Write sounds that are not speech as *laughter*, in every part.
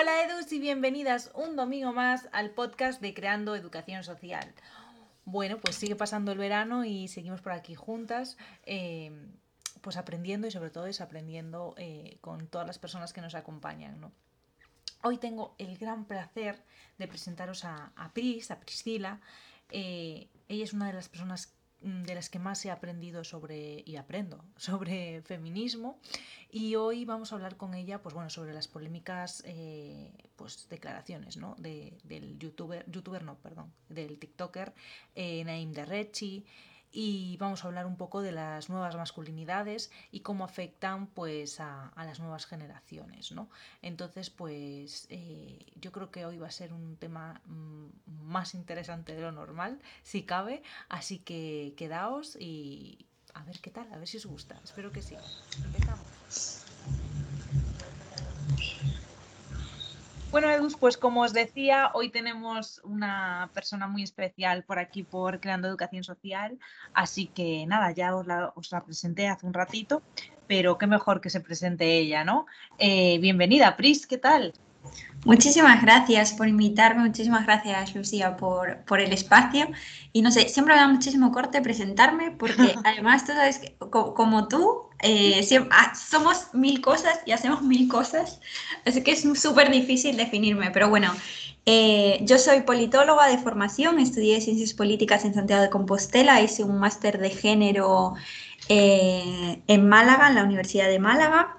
Hola Edus y bienvenidas un domingo más al podcast de Creando Educación Social. Bueno, pues sigue pasando el verano y seguimos por aquí juntas, eh, pues aprendiendo y sobre todo desaprendiendo eh, con todas las personas que nos acompañan. Hoy tengo el gran placer de presentaros a, Pris, a Priscila. Eh, ella es una de las personas de las que más he aprendido sobre y aprendo *laughs* sobre feminismo y hoy vamos a hablar con ella pues bueno sobre las polémicas eh, pues declaraciones ¿no? de, del youtuber youtuber no perdón del tiktoker eh, Naim Derrechi y vamos a hablar un poco de las nuevas masculinidades y cómo afectan pues a, las nuevas generaciones ¿no? entonces pues eh, yo creo que hoy va a ser un tema mm, más interesante de lo normal si cabe así que quedaos y a ver qué tal a ver si os gusta. Espero que sí. Empezamos Bueno, Edus, pues como os decía, hoy tenemos una persona muy especial por aquí por Creando Educación Social, así que nada, ya os la, presenté hace un ratito, pero qué mejor que se presente ella, ¿no? Eh, bienvenida, Pris, ¿qué tal? Muchísimas gracias por invitarme, muchísimas gracias Lucía por, por, el espacio. Y no sé, siempre me da muchísimo corte presentarme porque *laughs* además tú sabes que como, tú, eh, ah, somos mil cosas y hacemos mil cosas, así que es súper difícil definirme, pero bueno. Eh, yo soy politóloga de formación, estudié ciencias políticas en Santiago de Compostela, hice un máster de género eh, en Málaga, en la Universidad de Málaga,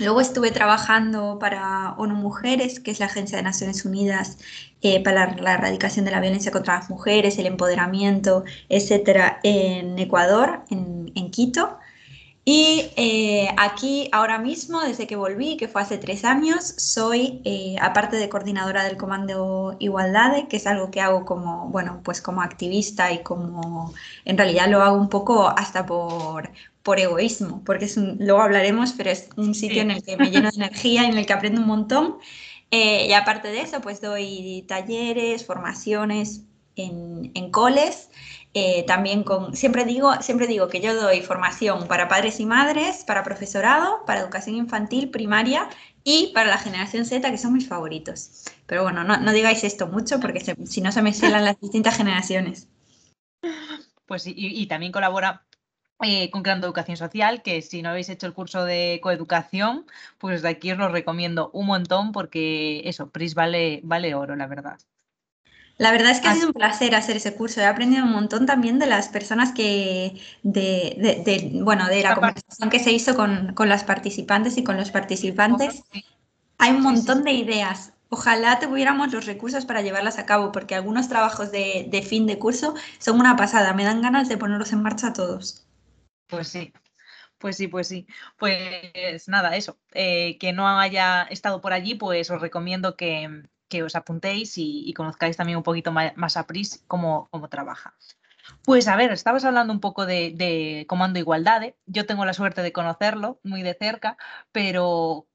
Luego estuve trabajando para ONU Mujeres, que es la Agencia de Naciones Unidas eh, para la erradicación de la violencia contra las mujeres, el empoderamiento, etcétera, en Ecuador, en, Quito. Y eh, aquí ahora mismo, desde que volví, que fue hace tres años, soy, eh, aparte de coordinadora del Comando Igualdad, que es algo que hago como, bueno, pues como activista y como, en realidad lo hago un poco hasta por, por egoísmo, porque es luego hablaremos, pero es un sitio en el que me lleno de energía, en el que aprendo un montón. Eh, y aparte de eso, pues doy talleres, formaciones en, en coles. Eh, también con, siempre digo, siempre digo que yo doy formación para padres y madres, para profesorado, para educación infantil, primaria y para la generación Z, que son mis favoritos. Pero bueno, no, no digáis esto mucho porque si no se me cielan las distintas generaciones. Pues y, y también colabora eh, con Creando Educación Social, que si no habéis hecho el curso de coeducación, pues de aquí os lo recomiendo un montón porque eso, PRIS vale, vale oro, la verdad. La verdad es que ha sido un placer hacer ese curso. He aprendido un montón también de las personas que, de, bueno, de la conversación que se hizo con, las participantes y con los participantes. Hay un montón de ideas. Ojalá tuviéramos los recursos para llevarlas a cabo, porque algunos trabajos de, de fin de curso son una pasada. Me dan ganas de ponerlos en marcha todos. Pues sí, pues sí, pues sí. Pues nada, eso. Eh, que no haya estado por allí, pues os recomiendo que, os apuntéis y, conozcáis también un poquito más, a Pris cómo, cómo trabaja. Pues a ver, estabas hablando un poco de, Comando Igualdad. Yo tengo la suerte de conocerlo muy de cerca, pero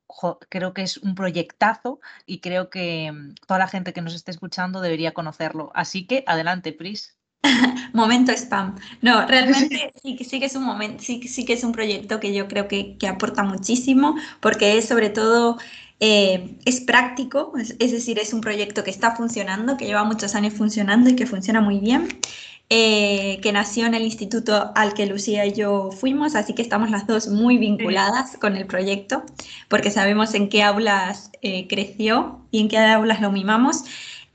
creo que es un proyectazo y creo que mm, toda la gente que nos esté escuchando debería conocerlo. Así que adelante, Pris. *laughs* momento spam. No, realmente *laughs* sí, sí, que es un momento, sí, sí que es un proyecto que yo creo que, que aporta muchísimo, porque es sobre todo eh, es práctico, es, decir, es un proyecto que está funcionando, que lleva muchos años funcionando y que funciona muy bien. Eh, que nació en el instituto al que Lucía y yo fuimos, así que estamos las dos muy vinculadas con el proyecto, porque sabemos en qué aulas eh, creció y en qué aulas lo mimamos.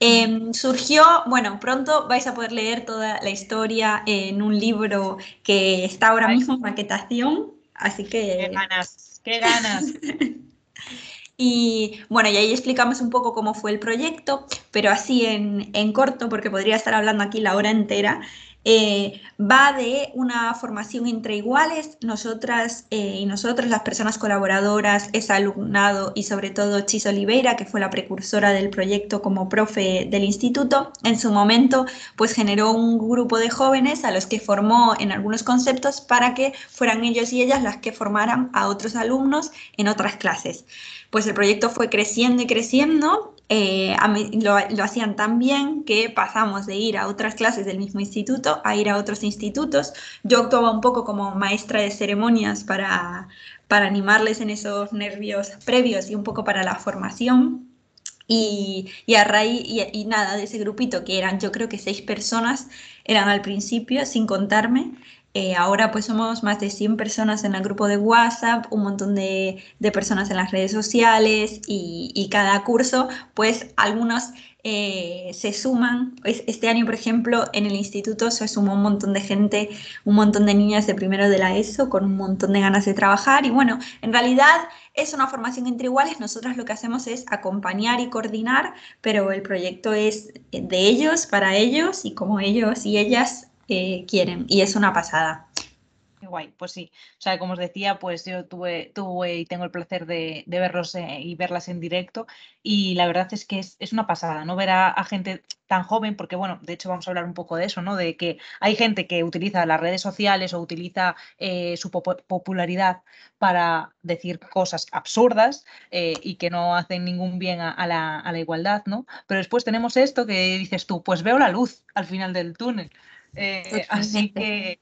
Em, surgió, bueno, pronto vais a poder leer toda la historia en un libro que está ahora mismo en maquetación, así que... ¡Qué ganas! ¡Qué ganas! *laughs* Y bueno, y ahí explicamos un poco cómo fue el proyecto, pero así en, en corto, porque podría estar hablando aquí la hora entera. Eh, va de una formación entre iguales, nosotras eh, y nosotros, las personas colaboradoras, ese alumnado y sobre todo Chis Oliveira, que fue la precursora del proyecto como profe del instituto, en su momento pues generó un grupo de jóvenes a los que formó en algunos conceptos para que fueran ellos y ellas las que formaran a otros alumnos en otras clases. Pues el proyecto fue creciendo y creciendo eh, lo, hacían tan bien que pasamos de ir a otras clases del mismo instituto a ir a otros institutos. Yo actuaba un poco como maestra de ceremonias para, para animarles en esos nervios previos y un poco para la formación. Y, a raíz, y, nada, de ese grupito que eran yo creo que seis personas, eran al principio, sin contarme, eh, ahora pues somos más de 100 personas en el grupo de WhatsApp, un montón de, personas en las redes sociales y, cada curso pues algunos eh, se suman. Este año por ejemplo en el instituto se sumó un montón de gente, un montón de niñas de primero de la ESO con un montón de ganas de trabajar y bueno, en realidad es una formación entre iguales, nosotras lo que hacemos es acompañar y coordinar, pero el proyecto es de ellos, para ellos y como ellos y ellas quieren y es una pasada. Qué guay, pues sí. O sea, como os decía, pues yo tuve, tuve y tengo el placer de, verlos eh, y verlas en directo y la verdad es que es, una pasada, ¿no? Ver a, gente tan joven, porque bueno, de hecho vamos a hablar un poco de eso, ¿no? De que hay gente que utiliza las redes sociales o utiliza eh, su popularidad para decir cosas absurdas eh, y que no hacen ningún bien a, la, a la igualdad, ¿no? Pero después tenemos esto que dices tú, pues veo la luz al final del túnel. Eh, así que,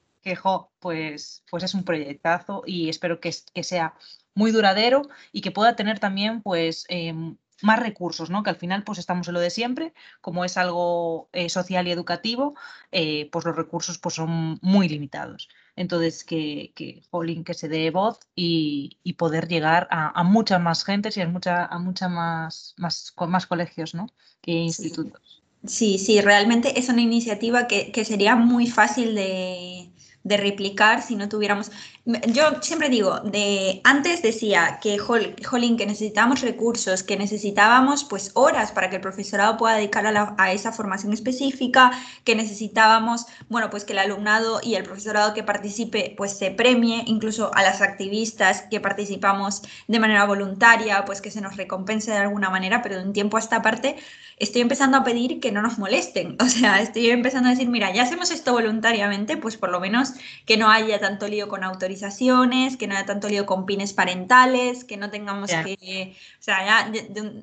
pues, pues es un proyectazo y espero que, que sea muy duradero y que pueda tener también pues em, más recursos, ¿no? Que al final pues estamos en lo de siempre, como es algo eh, social y educativo, eh, pues los recursos pues son muy limitados. Entonces, que, que, que se dé voz y, poder llegar a, muchas más gentes y a mucha, a mucha más, más, más colegios, ¿no? Que institutos. Sí, sí, realmente es una iniciativa que, que sería muy fácil de, de replicar si no tuviéramos... Yo siempre digo, de, antes decía que, que necesitábamos recursos, que necesitábamos pues horas para que el profesorado pueda dedicar a, esa formación específica, que necesitábamos, bueno, pues que el alumnado y el profesorado que participe pues se premie, incluso a las activistas que participamos de manera voluntaria, pues que se nos recompense de alguna manera, pero de un tiempo a esta parte estoy empezando a pedir que no nos molesten, *laughs* o sea, estoy empezando a decir, mira, ya hacemos esto voluntariamente, pues por lo menos que no haya tanto lío con autorizaciones, que no haya tanto lío con pines parentales, que no tengamos que... O sea, ya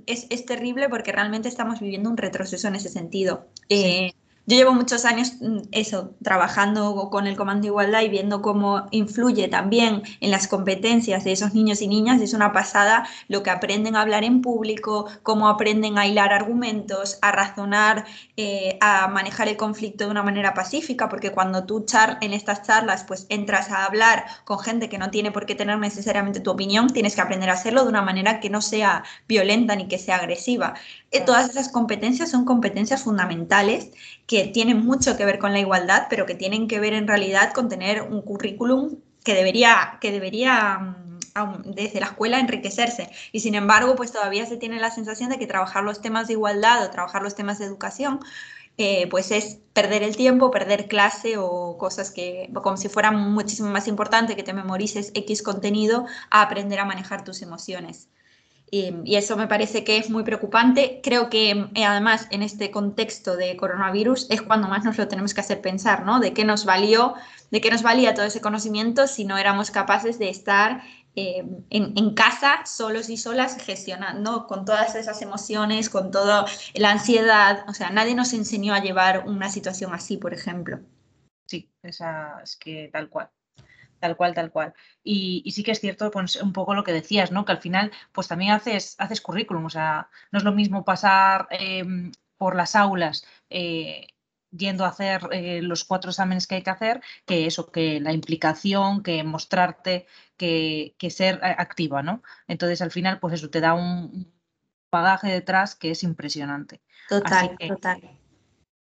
es, es, terrible porque realmente estamos viviendo un retroceso en ese sentido. Eh, yo llevo muchos años mm, eso, trabajando con el Comando de Igualdad y viendo cómo influye también en las competencias de esos niños y niñas. Es una pasada lo que aprenden a hablar en público, cómo aprenden a hilar argumentos, a razonar, eh, a manejar el conflicto de una manera pacífica, porque cuando tú char en estas charlas pues entras a hablar con gente que no tiene por qué tener necesariamente tu opinión, tienes que aprender a hacerlo de una manera que no sea violenta ni que sea agresiva. Eh, todas esas competencias son competencias fundamentales que tienen mucho que ver con la igualdad, pero que tienen que ver en realidad con tener un currículum que debería, que debería mm, desde la escuela enriquecerse. Y sin embargo, pues todavía se tiene la sensación de que trabajar los temas de igualdad o trabajar los temas de educación, eh, pues es perder el tiempo, perder clase o cosas que, como si fuera muchísimo más importante que te memorices X contenido a aprender a manejar tus emociones. Y, eso me parece que es muy preocupante. Creo que eh, además en este contexto de coronavirus es cuando más nos lo tenemos que hacer pensar, ¿no? De qué nos valió, de qué nos valía todo ese conocimiento si no éramos capaces de estar eh, en, casa, solos y solas, gestionando con todas esas emociones, con toda la ansiedad. O sea, nadie nos enseñó a llevar una situación así, por ejemplo. Sí, esa es que tal cual tal cual, tal cual. Y, sí que es cierto, pues un poco lo que decías, ¿no? Que al final, pues también haces, haces currículum, o sea, no es lo mismo pasar em, por las aulas eh, yendo a hacer eh, los cuatro exámenes que hay que hacer, que eso, que la implicación, que mostrarte, que, ser eh, activa, ¿no? Entonces, al final, pues eso te da un bagaje detrás que es impresionante. Total, total.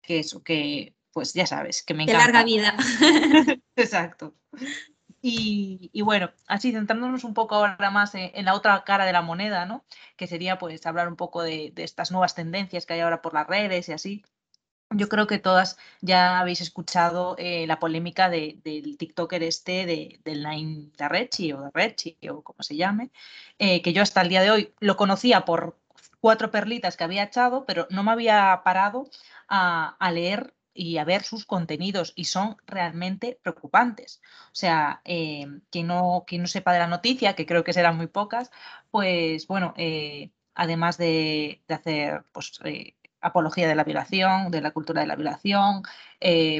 Que eso, que pues ya sabes, que me encanta. De larga vida. *laughs* Exacto. Y, bueno, así centrándonos un poco ahora más en, la otra cara de la moneda, ¿no? Que sería pues hablar un poco de, estas nuevas tendencias que hay ahora por las redes y así. Yo creo que todas ya habéis escuchado eh, la polémica del TikToker este de, del Nine Darrechi o Darrechi o como se llame, eh, que yo hasta el día de hoy lo conocía por cuatro perlitas que había echado, pero no me había parado a leer y a ver sus contenidos y son realmente preocupantes. O sea, eh, quien, no, no sepa de la noticia, que creo que serán muy pocas, pues bueno, eh, además de, hacer pues, eh, apología de la violación, de la cultura de la violación,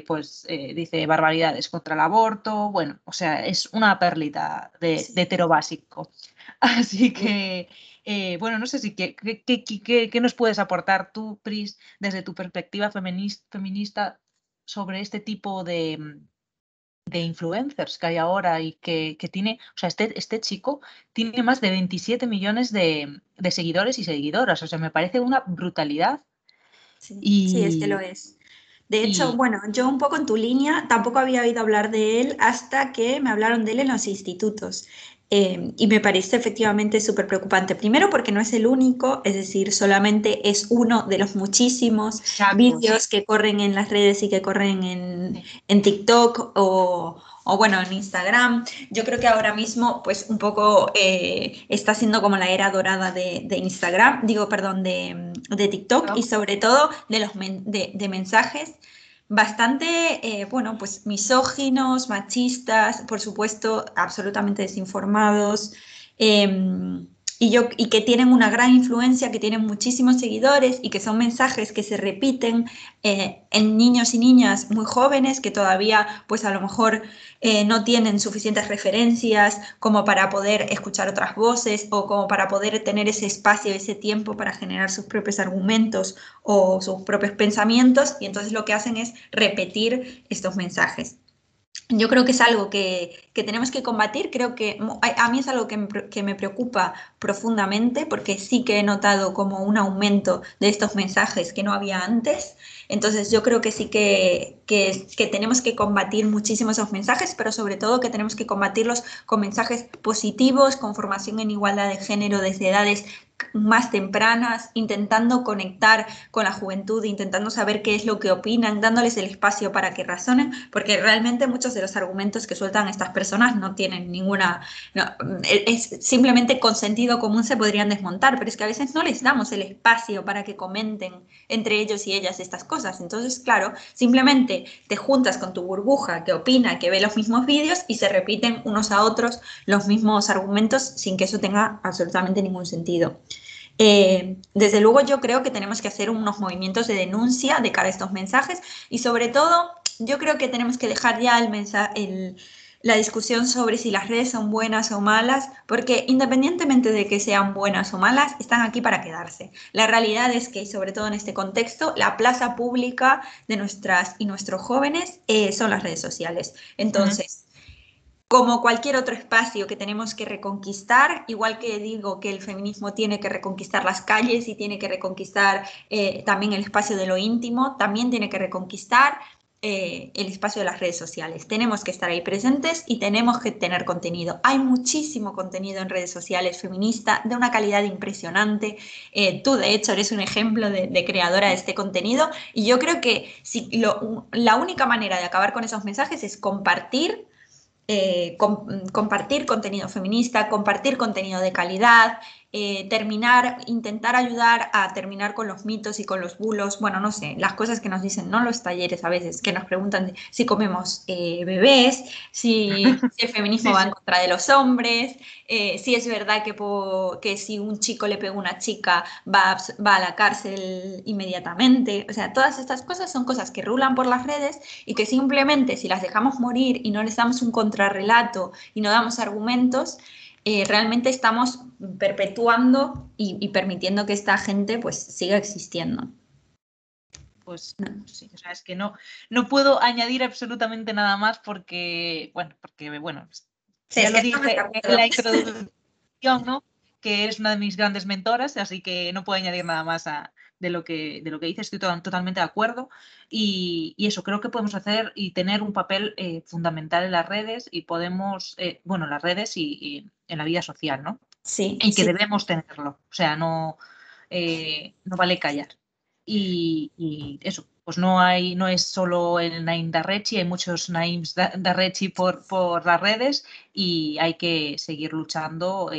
pues dice barbaridades contra el aborto, bueno, o sea, es una perlita de, de hetero básico. *laughs* Así que Eh, bueno, no sé si qué, qué, nos puedes aportar tú, Pris, desde tu perspectiva feminista sobre este tipo de, de influencers que hay ahora y que, tiene, o sea, este, este chico tiene más de 27 millones de, seguidores y seguidoras, o sea, me parece una brutalidad. Sí, sí es que lo es. De hecho, bueno, yo un poco en tu línea tampoco había oído hablar de él hasta que me hablaron de él en los institutos. Em, y me parece efectivamente súper preocupante. Primero porque no es el único, es decir, solamente es uno de los muchísimos vídeos que corren en las redes y que corren en, en TikTok o, o, bueno, en Instagram. Yo creo que ahora mismo pues un poco eh, está siendo como la era dorada de, de Instagram, digo, perdón, de, de TikTok y sobre todo de, los de, de mensajes bastante, eh, bueno, pues misóginos, machistas, por supuesto, absolutamente desinformados. Em, y, yo, y que tienen una gran influencia, que tienen muchísimos seguidores y que son mensajes que se repiten eh, en niños y niñas muy jóvenes que todavía pues a lo mejor eh, no tienen suficientes referencias como para poder escuchar otras voces o como para poder tener ese espacio, ese tiempo para generar sus propios argumentos o sus propios pensamientos. Y entonces lo que hacen es repetir estos mensajes yo creo que es algo que, tenemos que combatir, creo que a mí es algo que me, preocupa profundamente porque sí que he notado como un aumento de estos mensajes que no había antes. Entonces yo creo que sí que, que, que tenemos que combatir muchísimo esos mensajes, pero sobre todo que tenemos que combatirlos con mensajes positivos, con formación en igualdad de género desde edades más tempranas, intentando conectar con la juventud, intentando saber qué es lo que opinan, dándoles el espacio para que razonen, porque realmente muchos de los argumentos que sueltan estas personas no tienen ninguna, es simplemente con sentido común se podrían desmontar, pero es que a veces no les damos el espacio para que comenten entre ellos y ellas estas cosas. Entonces, claro, simplemente te juntas con tu burbuja que opina, que ve los mismos vídeos y se repiten unos a otros los mismos argumentos sin que eso tenga absolutamente ningún sentido. Eh, desde luego yo creo que tenemos que hacer unos movimientos de denuncia de cara a estos mensajes y sobre todo yo creo que tenemos que dejar ya el la discusión sobre si las redes son buenas o malas, porque independientemente de que sean buenas o malas, están aquí para quedarse. La realidad es que, sobre todo en este contexto, la plaza pública de nuestras y nuestros jóvenes eh, son las redes sociales. Entonces, como cualquier otro espacio que tenemos que reconquistar, igual que digo que el feminismo tiene que reconquistar las calles y tiene que reconquistar eh, también el espacio de lo íntimo, también tiene que reconquistar eh, el espacio de las redes sociales. Tenemos que estar ahí presentes y tenemos que tener contenido. Hay muchísimo contenido en redes sociales feminista de una calidad impresionante. Eh, tú, de hecho, eres un ejemplo de, creadora de este contenido y yo creo que si la única manera de acabar con esos mensajes es compartir eh, compartir contenido feminista, compartir contenido de calidad, eh, terminar, intentar ayudar a terminar con los mitos y con los bulos, bueno, no sé, las cosas que nos dicen, no los talleres a veces, que nos preguntan si comemos eh, bebés, si, *laughs* el feminismo va en contra de los hombres, eh, si es verdad que, que si un chico le pega a una chica va, va a la cárcel inmediatamente, o sea, todas estas cosas son cosas que rulan por las redes y que simplemente si las dejamos morir y no les damos un contrarrelato y no damos argumentos, eh, realmente estamos perpetuando y, permitiendo que esta gente pues siga existiendo. Pues sí, o sea, es que no, no puedo añadir absolutamente nada más porque, bueno, porque, bueno, ya lo dije en la introducción, ¿no? Que es una de mis grandes mentoras, así que no puedo añadir nada más a, de lo que, de lo que dice, estoy totalmente de acuerdo. Y, eso creo que podemos hacer y tener un papel eh, fundamental en las redes y podemos, eh, bueno, las redes y, en la vida social, ¿no? Sí. Y que debemos tenerlo. O sea, no, eh, no vale callar. Y, eso, pues no hay, no es solo el Naim Darrechi, hay muchos Naims Darrechi por, por las redes y hay que seguir luchando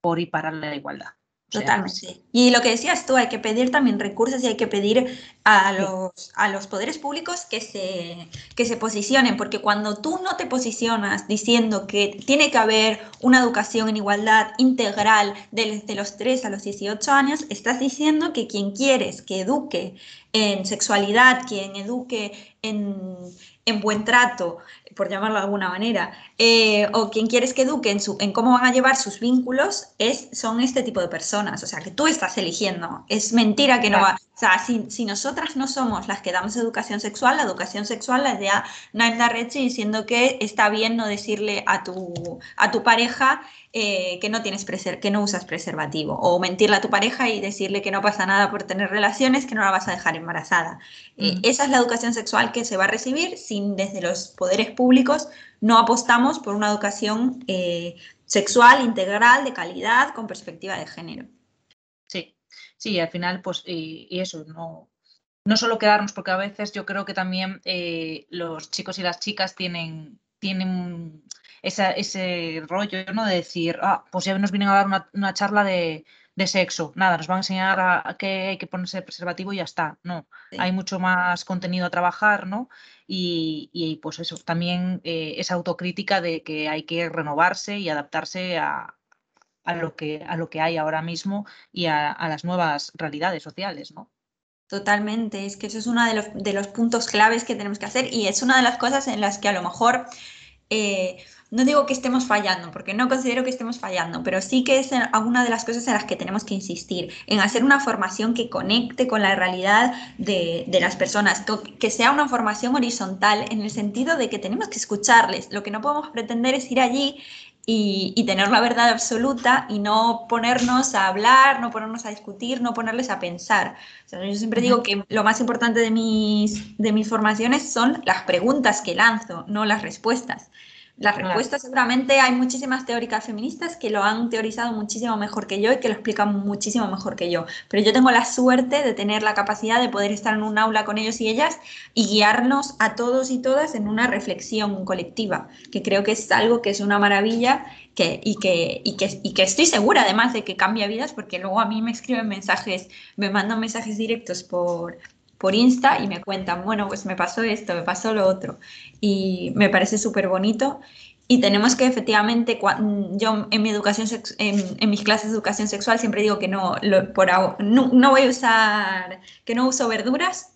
por y para la igualdad. Totalmente. Y lo que decías tú, hay que pedir también recursos y hay que pedir a los, a los poderes públicos que se, que se posicionen, porque cuando tú no te posicionas diciendo que tiene que haber una educación en igualdad integral desde los 3 a los 18 años, estás diciendo que quien quieres que eduque en sexualidad, quien eduque en, en buen trato, por llamarlo de alguna manera, eh, o quien quieres que eduque en, su, en cómo van a llevar sus vínculos, es, son este tipo de personas. O sea, que tú estás eligiendo. Es mentira que no va. O sea, si, nosotras no somos las que damos educación sexual, la educación sexual la idea Naim Rechi diciendo que está bien no decirle a tu, a tu pareja eh, que no tienes que no usas preservativo o mentirle a tu pareja y decirle que no pasa nada por tener relaciones, que no la vas a dejar embarazada. Eh, esa es la educación sexual que se va a recibir sin desde los poderes públicos no apostamos por una educación eh, sexual integral de calidad con perspectiva de género. Sí, sí, al final pues y, eso no no solo quedarnos porque a veces yo creo que también los chicos y las chicas tienen tienen ese rollo, ¿no? De decir, ah, pues ya nos vienen a dar una, charla de, sexo, nada, nos van a enseñar a, que hay que ponerse preservativo y ya está, no, hay mucho más contenido a trabajar, ¿no? Y, pues eso, también eh, esa autocrítica de que hay que renovarse y adaptarse a, lo, que, a lo que hay ahora mismo y a, las nuevas realidades sociales, ¿no? Totalmente, es que eso es uno de los, de los puntos claves que tenemos que hacer y es una de las cosas en las que a lo mejor eh, no digo que estemos fallando, porque no considero que estemos fallando, pero sí que es alguna de las cosas en las que tenemos que insistir, en hacer una formación que conecte con la realidad de, las personas, que sea una formación horizontal en el sentido de que tenemos que escucharles. Lo que no podemos pretender es ir allí y, tener la verdad absoluta y no ponernos a hablar, no ponernos a discutir, no ponerles a pensar. yo siempre digo que lo más importante de mis, de mis formaciones son las preguntas que lanzo, no las respuestas. La respuesta seguramente hay muchísimas teóricas feministas que lo han teorizado muchísimo mejor que yo y que lo explican muchísimo mejor que yo. Pero yo tengo la suerte de tener la capacidad de poder estar en un aula con ellos y ellas y guiarnos a todos y todas en una reflexión colectiva, que creo que es algo que es una maravilla que, y, que, y, que, y que estoy segura además de que cambia vidas porque luego a mí me escriben mensajes, me mandan mensajes directos por, por Insta y me cuentan, bueno, pues me pasó esto, me pasó lo otro. Y me parece súper bonito. Y tenemos que efectivamente, yo en mi educación, en, mis clases de educación sexual siempre digo que no, por, no, no voy a usar, que no uso verduras,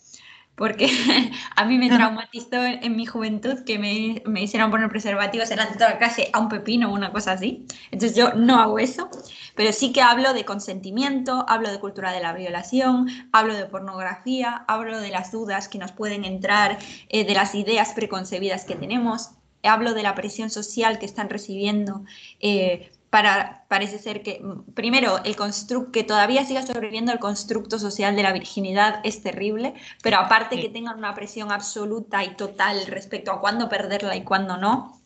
porque *laughs* a mí me traumatizó en, mi juventud que me, me, hicieron poner preservativos delante de toda la clase a un pepino o una cosa así. Entonces yo no hago eso, pero sí que hablo de consentimiento, hablo de cultura de la violación, hablo de pornografía, hablo de las dudas que nos pueden entrar, eh, de las ideas preconcebidas que tenemos, hablo de la presión social que están recibiendo. Eh, para, parece ser que, mm, primero, el constructo, que todavía siga sobreviviendo el constructo social de la virginidad es terrible, pero aparte que tengan una presión absoluta y total respecto a cuándo perderla y cuándo no,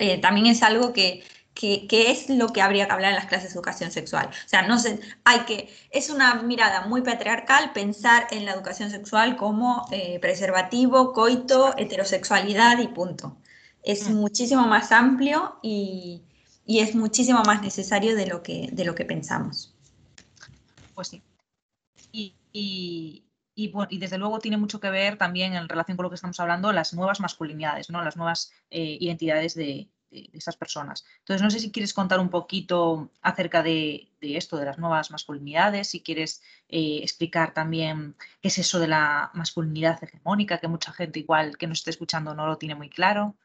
eh, también es algo que, que, es lo que habría que hablar en las clases de educación sexual. O sea, no hay que, es una mirada muy patriarcal pensar en la educación sexual como eh, preservativo, coito, heterosexualidad y punto. Es mm. muchísimo más amplio y, y es muchísimo más necesario de lo que, de lo que pensamos. Pues sí. Y, y, desde luego tiene mucho que ver también en relación con lo que estamos hablando, las nuevas masculinidades, ¿no? las nuevas eh, identidades de, de, esas personas. Entonces, no sé si quieres contar un poquito acerca de, esto, de las nuevas masculinidades, si quieres eh, explicar también qué es eso de la masculinidad hegemónica, que mucha gente igual que nos esté escuchando no lo tiene muy claro.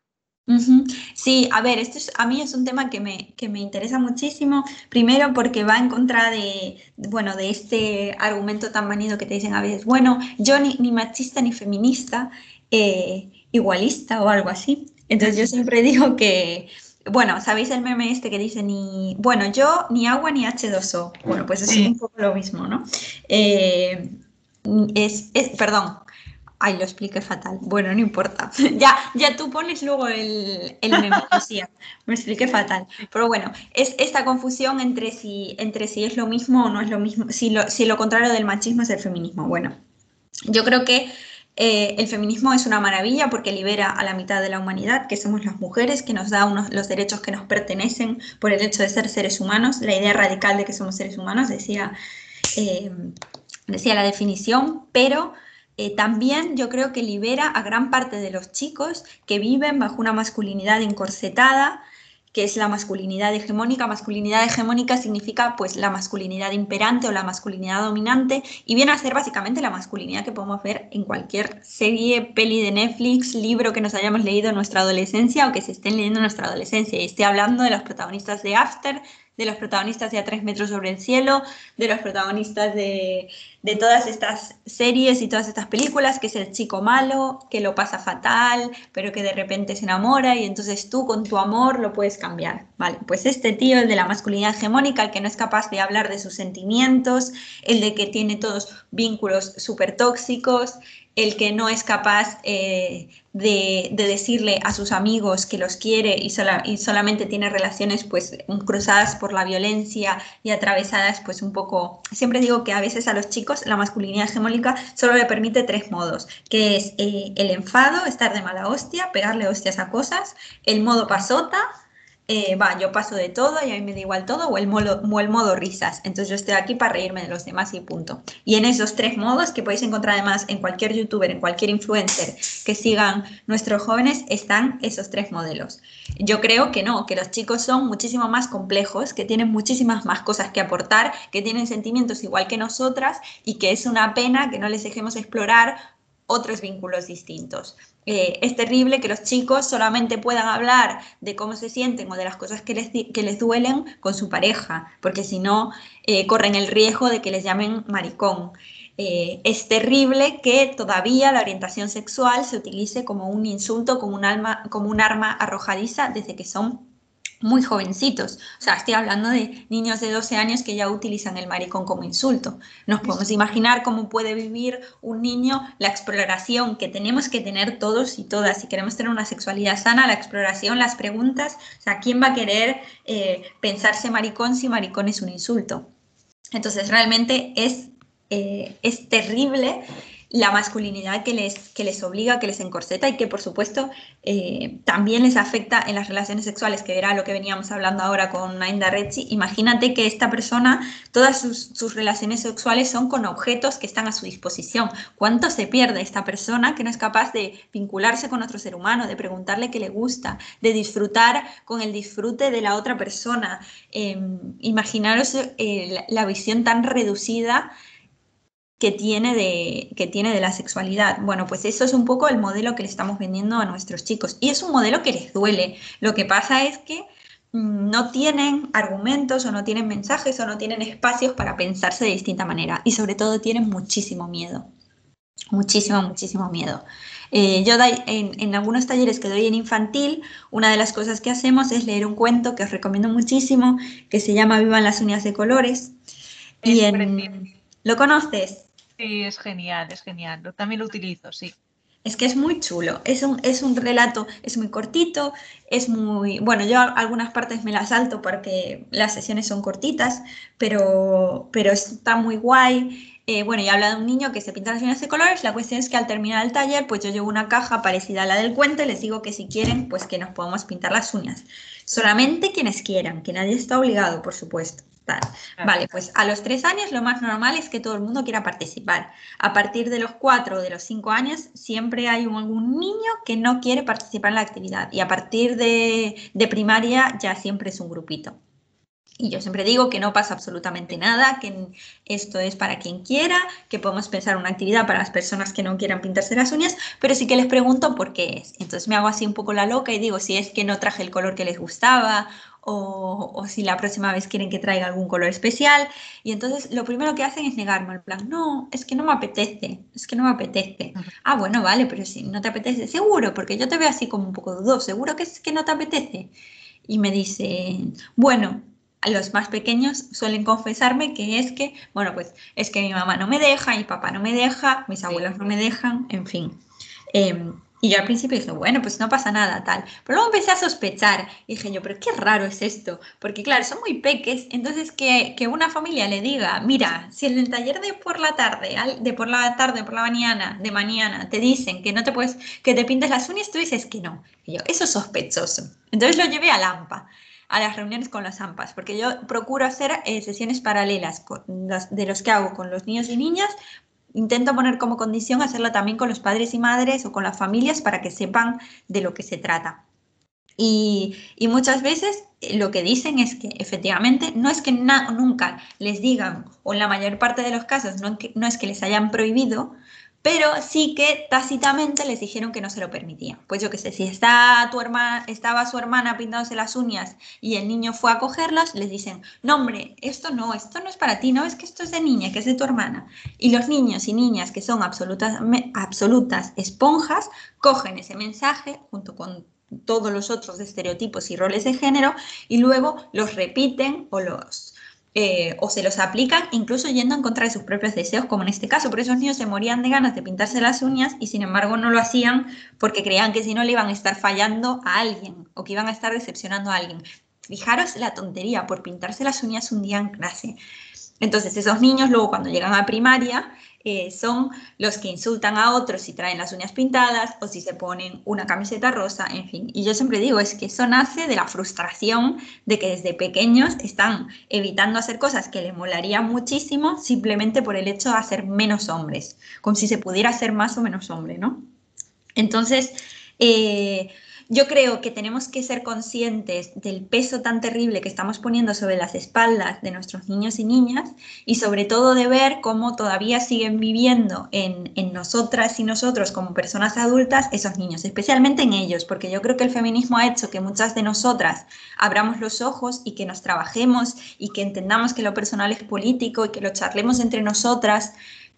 Sí, a ver, esto a mí es un tema que me, que me interesa muchísimo, primero porque va en contra de, bueno, de este argumento tan manido que te dicen a veces, bueno, yo ni, ni machista ni feminista, eh, igualista o algo así. Entonces yo siempre *laughs* digo que, bueno, ¿sabéis el meme este que dice ni, bueno, yo ni agua ni H2O? Bueno, pues es un poco lo mismo, ¿no? Eh, es, es, perdón, Ay, lo expliqué fatal. Bueno, no importa. *laughs* ya, ya tú pones luego el, el *laughs* Me expliqué fatal. Pero bueno, es esta confusión entre si, entre si es lo mismo o no es lo mismo, si lo, si lo contrario del machismo es el feminismo. Bueno, yo creo que eh, el feminismo es una maravilla porque libera a la mitad de la humanidad, que somos las mujeres, que nos da unos, los derechos que nos pertenecen por el hecho de ser seres humanos. La idea radical de que somos seres humanos, decía, eh, decía la definición, pero eh, también yo creo que libera a gran parte de los chicos que viven bajo una masculinidad encorsetada, que es la masculinidad hegemónica. Masculinidad hegemónica significa pues la masculinidad imperante o la masculinidad dominante y viene a ser básicamente la masculinidad que podemos ver en cualquier serie, peli de Netflix, libro que nos hayamos leído en nuestra adolescencia o que se estén leyendo en nuestra adolescencia. Y estoy hablando de los protagonistas de After, de los protagonistas de A tres metros sobre el cielo, de los protagonistas de, de, todas estas series y todas estas películas, que es el chico malo, que lo pasa fatal, pero que de repente se enamora y entonces tú con tu amor lo puedes cambiar. Vale, pues este tío, el de la masculinidad hegemónica, el que no es capaz de hablar de sus sentimientos, el de que tiene todos vínculos súper tóxicos, el que no es capaz eh, de, decirle a sus amigos que los quiere y, y, solamente tiene relaciones pues cruzadas por la violencia y atravesadas pues un poco... Siempre digo que a veces a los chicos la masculinidad hegemónica solo le permite tres modos, que es eh, el enfado, estar de mala hostia, pegarle hostias a cosas, el modo pasota eh, va, yo paso de todo y a mí me da igual todo, o el, modo, o el modo risas. Entonces yo estoy aquí para reírme de los demás y punto. Y en esos tres modos, que podéis encontrar además en cualquier youtuber, en cualquier influencer que sigan nuestros jóvenes, están esos tres modelos. Yo creo que no, que los chicos son muchísimo más complejos, que tienen muchísimas más cosas que aportar, que tienen sentimientos igual que nosotras y que es una pena que no les dejemos explorar otros vínculos distintos. Eh, es terrible que los chicos solamente puedan hablar de cómo se sienten o de las cosas que les, que les duelen con su pareja, porque si no, eh, corren el riesgo de que les llamen maricón. Eh, es terrible que todavía la orientación sexual se utilice como un insulto, como un, alma, como un arma arrojadiza desde que son muy jovencitos. O sea, estoy hablando de niños de 12 años que ya utilizan el maricón como insulto. Nos podemos imaginar cómo puede vivir un niño la exploración que tenemos que tener todos y todas. Si queremos tener una sexualidad sana, la exploración, las preguntas. O sea, ¿quién va a querer eh, pensarse maricón si maricón es un insulto? Entonces, realmente es, eh, es terrible la masculinidad que les, que les obliga, que les encorseta y que por supuesto eh, también les afecta en las relaciones sexuales, que era lo que veníamos hablando ahora con Nainda Rezzi. Imagínate que esta persona, todas sus, sus, relaciones sexuales son con objetos que están a su disposición. ¿Cuánto se pierde esta persona que no es capaz de vincularse con otro ser humano, de preguntarle qué le gusta, de disfrutar con el disfrute de la otra persona? Em, imaginaros eh, la visión tan reducida que tiene, de, que tiene de la sexualidad. Bueno, pues eso es un poco el modelo que le estamos vendiendo a nuestros chicos. Y es un modelo que les duele. Lo que pasa es que mm, no tienen argumentos o no tienen mensajes o no tienen espacios para pensarse de distinta manera. Y sobre todo tienen muchísimo miedo. Muchísimo, muchísimo miedo. Eh, yo en, en, algunos talleres que doy en infantil, una de las cosas que hacemos es leer un cuento que os recomiendo muchísimo, que se llama Vivan las uñas de colores. y en, ¿Lo conoces? Sí, es genial, es genial. también lo utilizo, sí. Es que es muy chulo, es un, es un relato, es muy cortito, es muy... Bueno, yo algunas partes me las salto porque las sesiones son cortitas, pero, pero está muy guay. Eh, bueno, y habla de un niño que se pinta las uñas de colores. La cuestión es que al terminar el taller, pues yo llevo una caja parecida a la del cuento y les digo que si quieren, pues que nos podamos pintar las uñas. Solamente quienes quieran, que nadie está obligado, por supuesto. Vale, pues a los tres años lo más normal es que todo el mundo quiera participar. A partir de los cuatro o de los cinco años siempre hay algún niño que no quiere participar en la actividad y a partir de, de primaria ya siempre es un grupito. Y yo siempre digo que no pasa absolutamente nada, que esto es para quien quiera, que podemos pensar una actividad para las personas que no quieran pintarse las uñas, pero sí que les pregunto por qué es. Entonces me hago así un poco la loca y digo si es que no traje el color que les gustaba o, si la próxima vez quieren que traiga algún color especial. Y entonces lo primero que hacen es negarme, el plan, no, es que no me apetece, es que no me apetece. Ah, bueno, vale, pero si no te apetece, seguro, porque yo te veo así como un poco dudoso, seguro que es que no te apetece. Y me dicen, bueno, los más pequeños suelen confesarme que es que, bueno, pues es que mi mamá no me deja, mi papá no me deja, mis abuelos no me dejan, en fin. Em, y yo al principio dije, bueno, pues no pasa nada, tal. Pero luego empecé a sospechar. Y dije yo, pero qué raro es esto. Porque claro, son muy peques. Entonces que, que una familia le diga, mira, si en el taller de por la tarde, de por la tarde, por la mañana, de mañana, te dicen que no te puedes, que te pintes las uñas, tú dices que no. Y yo, eso es sospechoso. Entonces lo llevé a Lampa a las reuniones con las AMPAs, porque yo procuro hacer eh, sesiones paralelas de los que hago con los niños y niñas intento poner como condición hacerlo también con los padres y madres o con las familias para que sepan de lo que se trata. Y, muchas veces eh, lo que dicen es que efectivamente no es que nunca les digan, o en la mayor parte de los casos no, no es que les hayan prohibido, pero sí que tácitamente les dijeron que no se lo permitían. Pues yo qué sé, si está tu hermana, estaba su hermana pintándose las uñas y el niño fue a cogerlas, les dicen, no hombre, esto no, esto no es para ti, no, es que esto es de niña, que es de tu hermana. Y los niños y niñas que son absolutas, absolutas esponjas, cogen ese mensaje junto con todos los otros estereotipos y roles de género y luego los repiten o los eh, o se los aplican incluso yendo en contra de sus propios deseos, como en este caso. Por esos niños se morían de ganas de pintarse las uñas y sin embargo no lo hacían porque creían que si no le iban a estar fallando a alguien o que iban a estar decepcionando a alguien. Fijaros la tontería por pintarse las uñas un día en clase. Entonces esos niños luego cuando llegan a primaria eh, son los que insultan a otros si traen las uñas pintadas o si se ponen una camiseta rosa, en fin. Y yo siempre digo, es que eso nace de la frustración de que desde pequeños están evitando hacer cosas que les molarían muchísimo simplemente por el hecho de hacer menos hombres, como si se pudiera ser más o menos hombre, ¿no? Entonces, eh, yo creo que tenemos que ser conscientes del peso tan terrible que estamos poniendo sobre las espaldas de nuestros niños y niñas y sobre todo de ver cómo todavía siguen viviendo en, nosotras y nosotros como personas adultas esos niños, especialmente en ellos, porque yo creo que el feminismo ha hecho que muchas de nosotras abramos los ojos y que nos trabajemos y que entendamos que lo personal es político y que lo charlemos entre nosotras,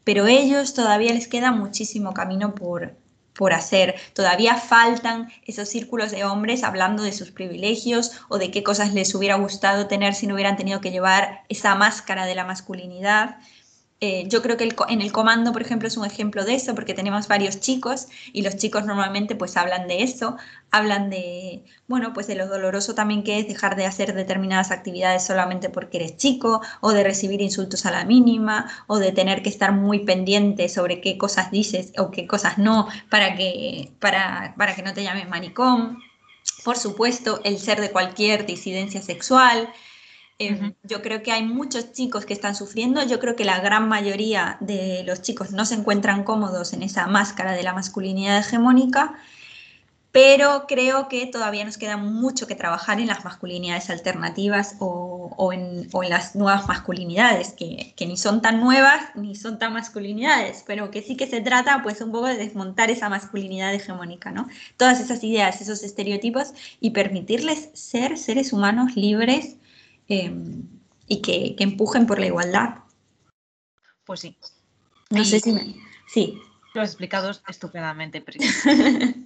pero ellos todavía les queda muchísimo camino por, por hacer. Todavía faltan esos círculos de hombres hablando de sus privilegios o de qué cosas les hubiera gustado tener si no hubieran tenido que llevar esa máscara de la masculinidad. Eh, yo creo que en el comando, por ejemplo, es un ejemplo de eso, porque tenemos varios chicos y los chicos normalmente pues hablan de eso, hablan de, bueno, pues de lo doloroso también que es dejar de hacer determinadas actividades solamente porque eres chico, o de recibir insultos a la mínima, o de tener que estar muy pendiente sobre qué cosas dices o qué cosas no para que, para, para que no te llames manicón. Por supuesto, el ser de cualquier disidencia sexual, Em, yo creo que hay muchos chicos que están sufriendo, yo creo que la gran mayoría de los chicos no se encuentran cómodos en esa máscara de la masculinidad hegemónica, pero creo que todavía nos queda mucho que trabajar en las masculinidades alternativas o, en, las nuevas masculinidades, que, que, ni son tan nuevas ni son tan masculinidades, pero que sí que se trata pues un poco de desmontar esa masculinidad hegemónica, ¿no? Todas esas ideas, esos estereotipos y permitirles ser seres humanos libres Em, y que, empujen por la igualdad. Pues sí. No sé si me... Sí. Lo has explicado estupendamente. *laughs*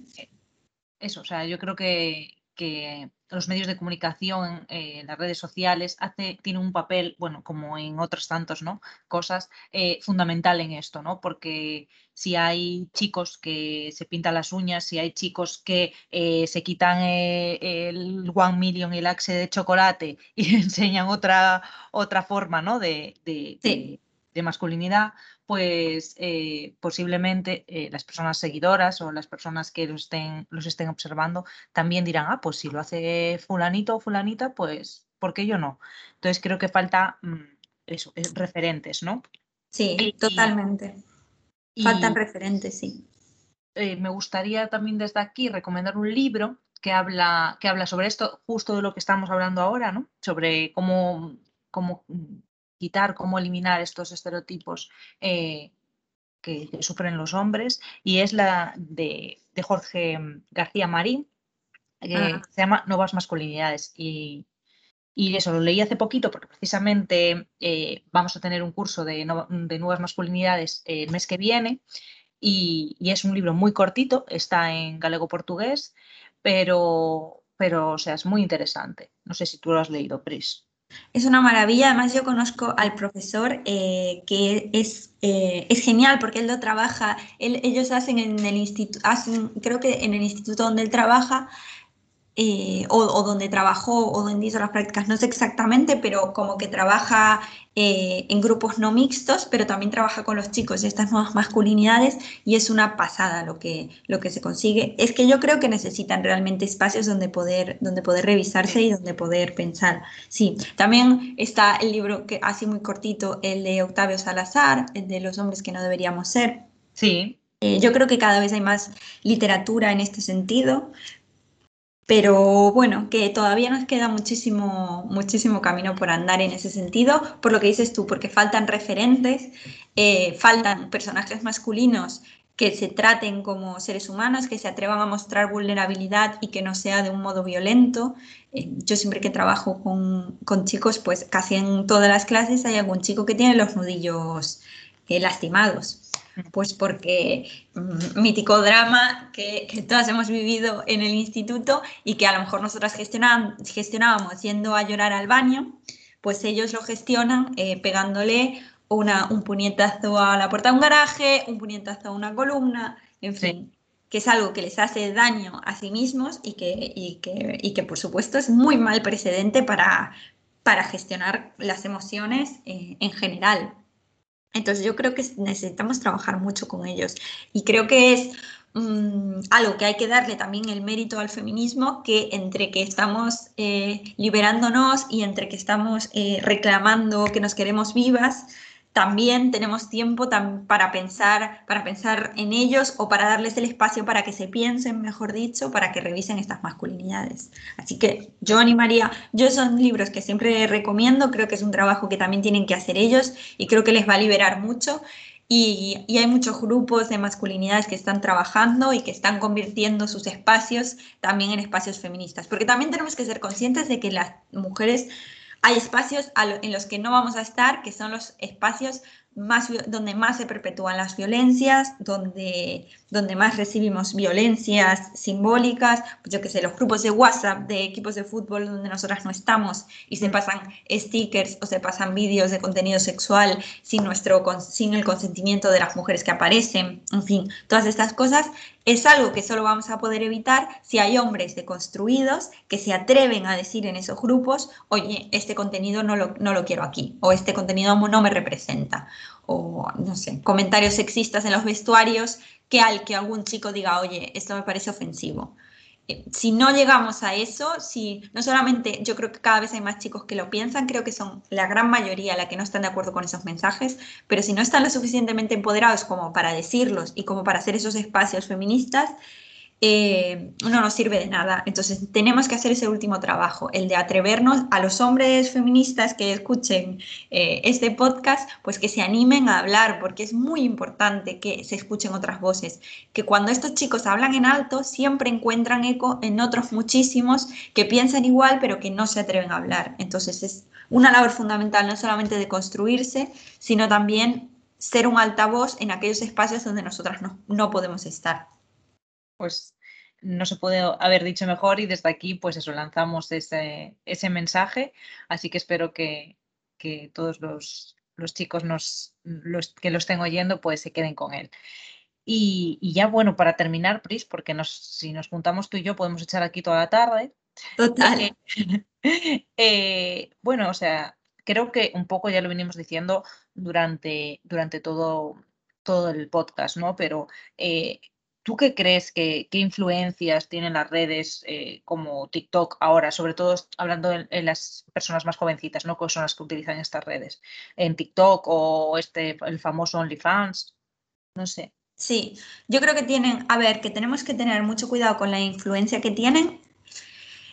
Eso, o sea, yo creo que, que los medios de comunicación, eh, las redes sociales, hace, tiene un papel, bueno, como en otros tantos, ¿no? Cosas eh, fundamental en esto, ¿no? Porque si hay chicos que se pintan las uñas, si hay chicos que eh, se quitan el One Million y el Axe de chocolate *laughs* y enseñan otra, otra forma, ¿no? de, de masculinidad, pues eh, posiblemente eh, las personas seguidoras o las personas que los estén, los estén observando también dirán, ah, pues si lo hace fulanito o fulanita, pues ¿por qué yo no? Entonces creo que falta mm, eso, referentes, ¿no? Sí, totalmente. Faltan referentes, sí. Eh, me gustaría también desde aquí recomendar un libro que habla, que habla sobre esto, justo de lo que estamos hablando ahora, ¿no? Sobre cómo, cómo mm, quitar, cómo eliminar estos estereotipos eh, que, sufren los hombres, y es la de, Jorge García Marín, que se llama Nuevas Masculinidades. Y, eso lo leí hace poquito porque precisamente eh, vamos a tener un curso de, nuevas masculinidades el mes que viene y, es un libro muy cortito, está en galego-portugués, pero, pero o sea, es muy interesante. No sé si tú lo has leído, Pris. Es una maravilla, además yo conozco al profesor eh, que es, eh, es genial porque él lo trabaja, ellos hacen en el instituto, hacen, creo que en el instituto donde él trabaja, eh, o, donde trabajó o donde hizo las prácticas, no sé exactamente, pero como que trabaja eh, en grupos no mixtos, pero también trabaja con los chicos de estas nuevas masculinidades y es una pasada lo que, lo que se consigue. Es que yo creo que necesitan realmente espacios donde poder, donde poder revisarse y donde poder pensar. Sí, también está el libro que así muy cortito, el de Octavio Salazar, el de los hombres que no deberíamos ser. Sí. Eh, yo creo que cada vez hay más literatura en este sentido, pero bueno, que todavía nos queda muchísimo, muchísimo camino por andar en ese sentido, por lo que dices tú, porque faltan referentes, eh, faltan personajes masculinos que se traten como seres humanos, que se atrevan a mostrar vulnerabilidad y que no sea de un modo violento. Eh, yo siempre que trabajo con, con, chicos, pues casi en todas las clases hay algún chico que tiene los nudillos eh, lastimados. Pues porque mm, mítico drama que, que, todas hemos vivido en el instituto y que a lo mejor nosotras gestionábamos yendo a llorar al baño, pues ellos lo gestionan eh, pegándole una, un puñetazo a la puerta de un garaje, un puñetazo a una columna, en fin, que es algo que les hace daño a sí mismos y que, y que, y que por supuesto es muy mal precedente para, para gestionar las emociones eh, en general. Entonces yo creo que necesitamos trabajar mucho con ellos. Y creo que es mm, algo que hay que darle también el mérito al feminismo, que entre que estamos eh, liberándonos y entre que estamos eh, reclamando que nos queremos vivas, también tenemos tiempo para pensar, para pensar en ellos o para darles el espacio para que se piensen, mejor dicho, para que revisen estas masculinidades. Así que yo animaría, yo son libros que siempre recomiendo, creo que es un trabajo que también tienen que hacer ellos y creo que les va a liberar mucho. Y, y, hay muchos grupos de masculinidades que están trabajando y que están convirtiendo sus espacios también en espacios feministas. Porque también tenemos que ser conscientes de que las mujeres hay espacios en los que no vamos a estar, que son los espacios más, donde más se perpetúan las violencias, donde, donde más recibimos violencias simbólicas, pues yo que sé, los grupos de WhatsApp de equipos de fútbol donde nosotras no estamos y se pasan stickers o se pasan vídeos de contenido sexual sin, nuestro, sin el consentimiento de las mujeres que aparecen, en fin, todas estas cosas. Es algo que solo vamos a poder evitar si hay hombres deconstruidos que se atreven a decir en esos grupos, oye, este contenido no lo, no lo quiero aquí, o este contenido no me representa, o no sé, comentarios sexistas en los vestuarios que al que algún chico diga, oye, esto me parece ofensivo si no llegamos a eso, si no solamente yo creo que cada vez hay más chicos que lo piensan, creo que son la gran mayoría la que no están de acuerdo con esos mensajes, pero si no están lo suficientemente empoderados como para decirlos y como para hacer esos espacios feministas, eh, no nos sirve de nada. Entonces tenemos que hacer ese último trabajo, el de atrevernos a los hombres feministas que escuchen eh, este podcast, pues que se animen a hablar, porque es muy importante que se escuchen otras voces, que cuando estos chicos hablan en alto siempre encuentran eco en otros muchísimos que piensan igual pero que no se atreven a hablar. Entonces es una labor fundamental no solamente de construirse, sino también ser un altavoz en aquellos espacios donde nosotras no, no podemos estar pues no se puede haber dicho mejor y desde aquí pues eso lanzamos ese, ese mensaje. Así que espero que, que todos los, los chicos nos, los, que lo estén oyendo pues se queden con él. Y, y ya bueno para terminar Pris porque nos, si nos juntamos tú y yo podemos echar aquí toda la tarde. Total. Eh, *laughs* bueno o sea creo que un poco ya lo venimos diciendo durante durante todo todo el podcast no pero eh, ¿Tú qué crees que qué influencias tienen las redes eh, como TikTok ahora, sobre todo hablando en, las personas más jovencitas, ¿no? Que son las que utilizan estas redes, en TikTok o este el famoso OnlyFans, no sé. Sí, yo creo que tienen, a ver, que tenemos que tener mucho cuidado con la influencia que tienen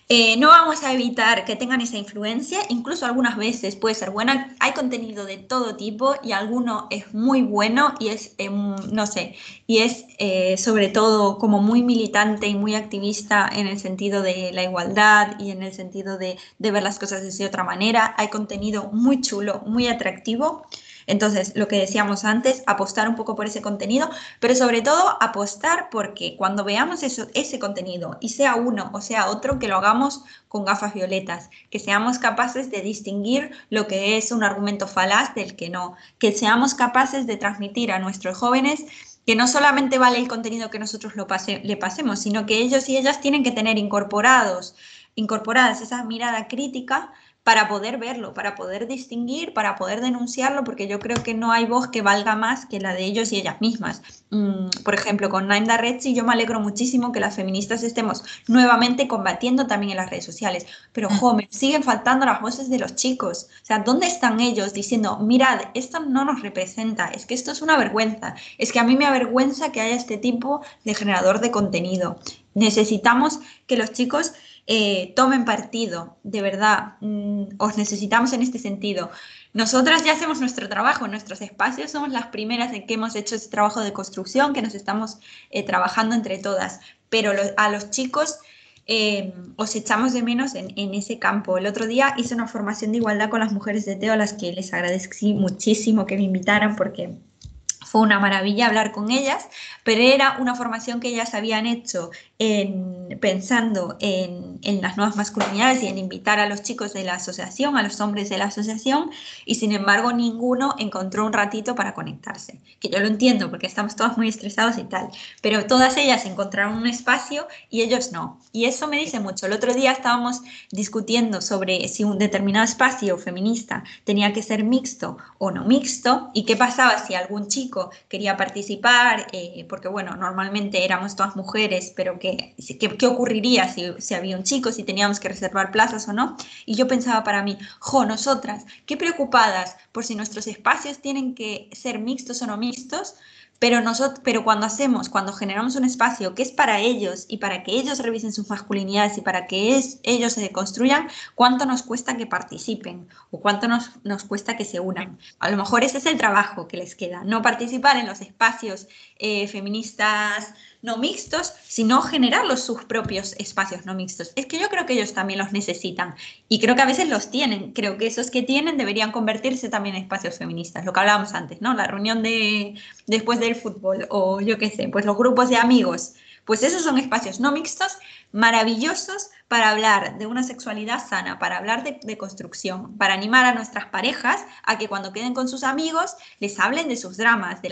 eh, no vamos a evitar que tengan esa influencia, incluso algunas veces puede ser buena. Hay contenido de todo tipo y alguno es muy bueno y es, em, no sé, y es eh, sobre todo como muy militante y muy activista en el sentido de la igualdad y en el sentido de, de ver las cosas de otra manera. Hay contenido muy chulo, muy atractivo. Entonces, lo que decíamos antes, apostar un poco por ese contenido, pero sobre todo apostar porque cuando veamos eso, ese contenido, y sea uno o sea otro, que lo hagamos con gafas violetas, que seamos capaces de distinguir lo que es un argumento falaz del que no, que seamos capaces de transmitir a nuestros jóvenes que no solamente vale el contenido que nosotros lo le pasemos, sino que ellos y ellas tienen que tener incorporados, incorporadas esa mirada crítica para poder verlo, para poder distinguir, para poder denunciarlo, porque yo creo que no hay voz que valga más que la de ellos y ellas mismas. Mm, por ejemplo, con Naimda Redzi yo me alegro muchísimo que las feministas estemos nuevamente combatiendo también en las redes sociales, pero mm. jo, me siguen faltando las voces de los chicos. O sea, ¿dónde están ellos diciendo, mirad, esto no nos representa, es que esto es una vergüenza, es que a mí me avergüenza que haya este tipo de generador de contenido? necesitamos que los chicos eh, tomen partido, de verdad, mm, os necesitamos en este sentido. Nosotras ya hacemos nuestro trabajo en nuestros espacios, somos las primeras en que hemos hecho ese trabajo de construcción, que nos estamos eh, trabajando entre todas, pero a los chicos eh, os echamos de menos en, en, ese campo. El otro día hice una formación de igualdad con las mujeres de Teo, a las que les agradecí muchísimo que me invitaran porque fue una maravilla hablar con ellas, pero era una formación que ellas habían hecho en, pensando en, en, las nuevas masculinidades y en invitar a los chicos de la asociación, a los hombres de la asociación, y sin embargo ninguno encontró un ratito para conectarse. Que yo lo entiendo porque estamos todos muy estresados y tal, pero todas ellas encontraron un espacio y ellos no. Y eso me dice mucho. El otro día estábamos discutiendo sobre si un determinado espacio feminista tenía que ser mixto o no mixto y qué pasaba si algún chico quería participar, eh, porque bueno, normalmente éramos todas mujeres, pero ¿qué, qué, ocurriría si, si, había un chico, si teníamos que reservar plazas o no? Y yo pensaba para mí, jo, nosotras, qué preocupadas por si nuestros espacios tienen que ser mixtos o no mixtos, pero, nosotros, pero cuando hacemos, cuando generamos un espacio que es para ellos y para que ellos revisen sus masculinidades y para que ellos se construyan, ¿cuánto nos cuesta que participen o cuánto nos, nos, cuesta que se unan? A lo mejor ese es el trabajo que les queda, no participar en los espacios eh, feministas no mixtos, sino generar los, sus propios espacios no mixtos. Es que yo creo que ellos también los necesitan y creo que a veces los tienen. Creo que esos que tienen deberían convertirse también en espacios feministas, lo que hablábamos antes, ¿no? La reunión de después del fútbol o yo qué sé, pues los grupos de amigos. Pues esos son espacios no mixtos maravillosos para hablar de una sexualidad sana, para hablar de, construcción, para animar a nuestras parejas a que cuando queden con sus amigos les hablen de sus dramas, de,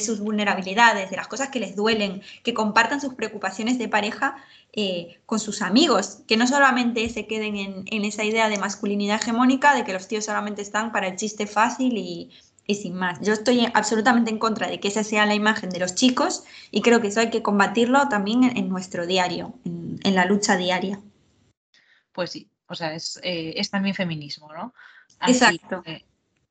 sus vulnerabilidades, de las cosas que les duelen, que compartan sus preocupaciones de pareja eh, con sus amigos, que no solamente se queden en, en esa idea de masculinidad hegemónica, de que los tíos solamente están para el chiste fácil y, y sin más. Yo estoy absolutamente en contra de que esa sea la imagen de los chicos y creo que eso hay que combatirlo también en, nuestro diario, en, la lucha diaria. Pues sí, o sea, es, eh, es también feminismo, ¿no? Exacto.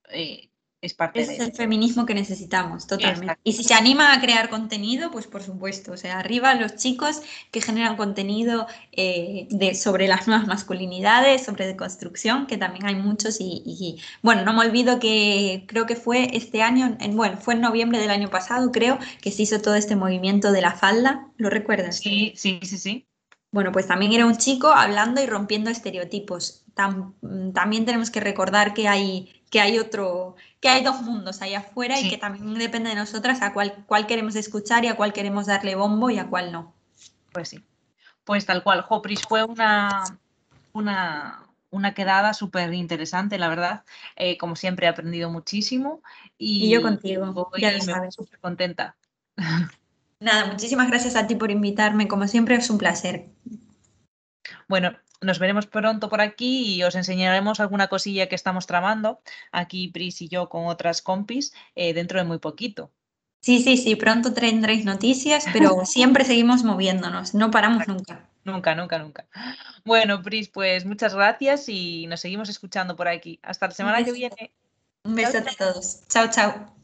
Eh, es parte es el feminismo que necesitamos, totalmente. Y si se anima a crear contenido, pues por supuesto, o sea, arriba los chicos que generan contenido eh, de, sobre las nuevas masculinidades, sobre deconstrucción, que también hay muchos y, bueno, no me olvido que creo que fue este año, en, bueno, fue en noviembre del año pasado, creo, que se hizo todo este movimiento de la falda, ¿lo recuerdas? Sí, sí, sí, sí. Bueno, pues también era un chico hablando y rompiendo estereotipos. también tenemos que recordar que hay, que hay otro, que hay dos mundos ahí afuera y que también depende de nosotras a cuál, cuál queremos escuchar y a cuál queremos darle bombo y a cuál no. Pues sí. Pues tal cual, Hopris fue una, una, una quedada súper interesante, la verdad. Eh, como siempre he aprendido muchísimo. Y, yo contigo. ya me voy súper contenta. Nada, muchísimas gracias a ti por invitarme. Como siempre, es un placer. Bueno, nos veremos pronto por aquí y os enseñaremos alguna cosilla que estamos tramando aquí Pris y yo con otras compis eh, dentro de muy poquito. Sí, sí, sí, pronto tendréis noticias, pero *laughs* siempre seguimos moviéndonos, no paramos nunca. Nunca, nunca, nunca. Bueno, Pris, pues muchas gracias y nos seguimos escuchando por aquí. Hasta la semana que viene. Un beso a todos. Chao, chao.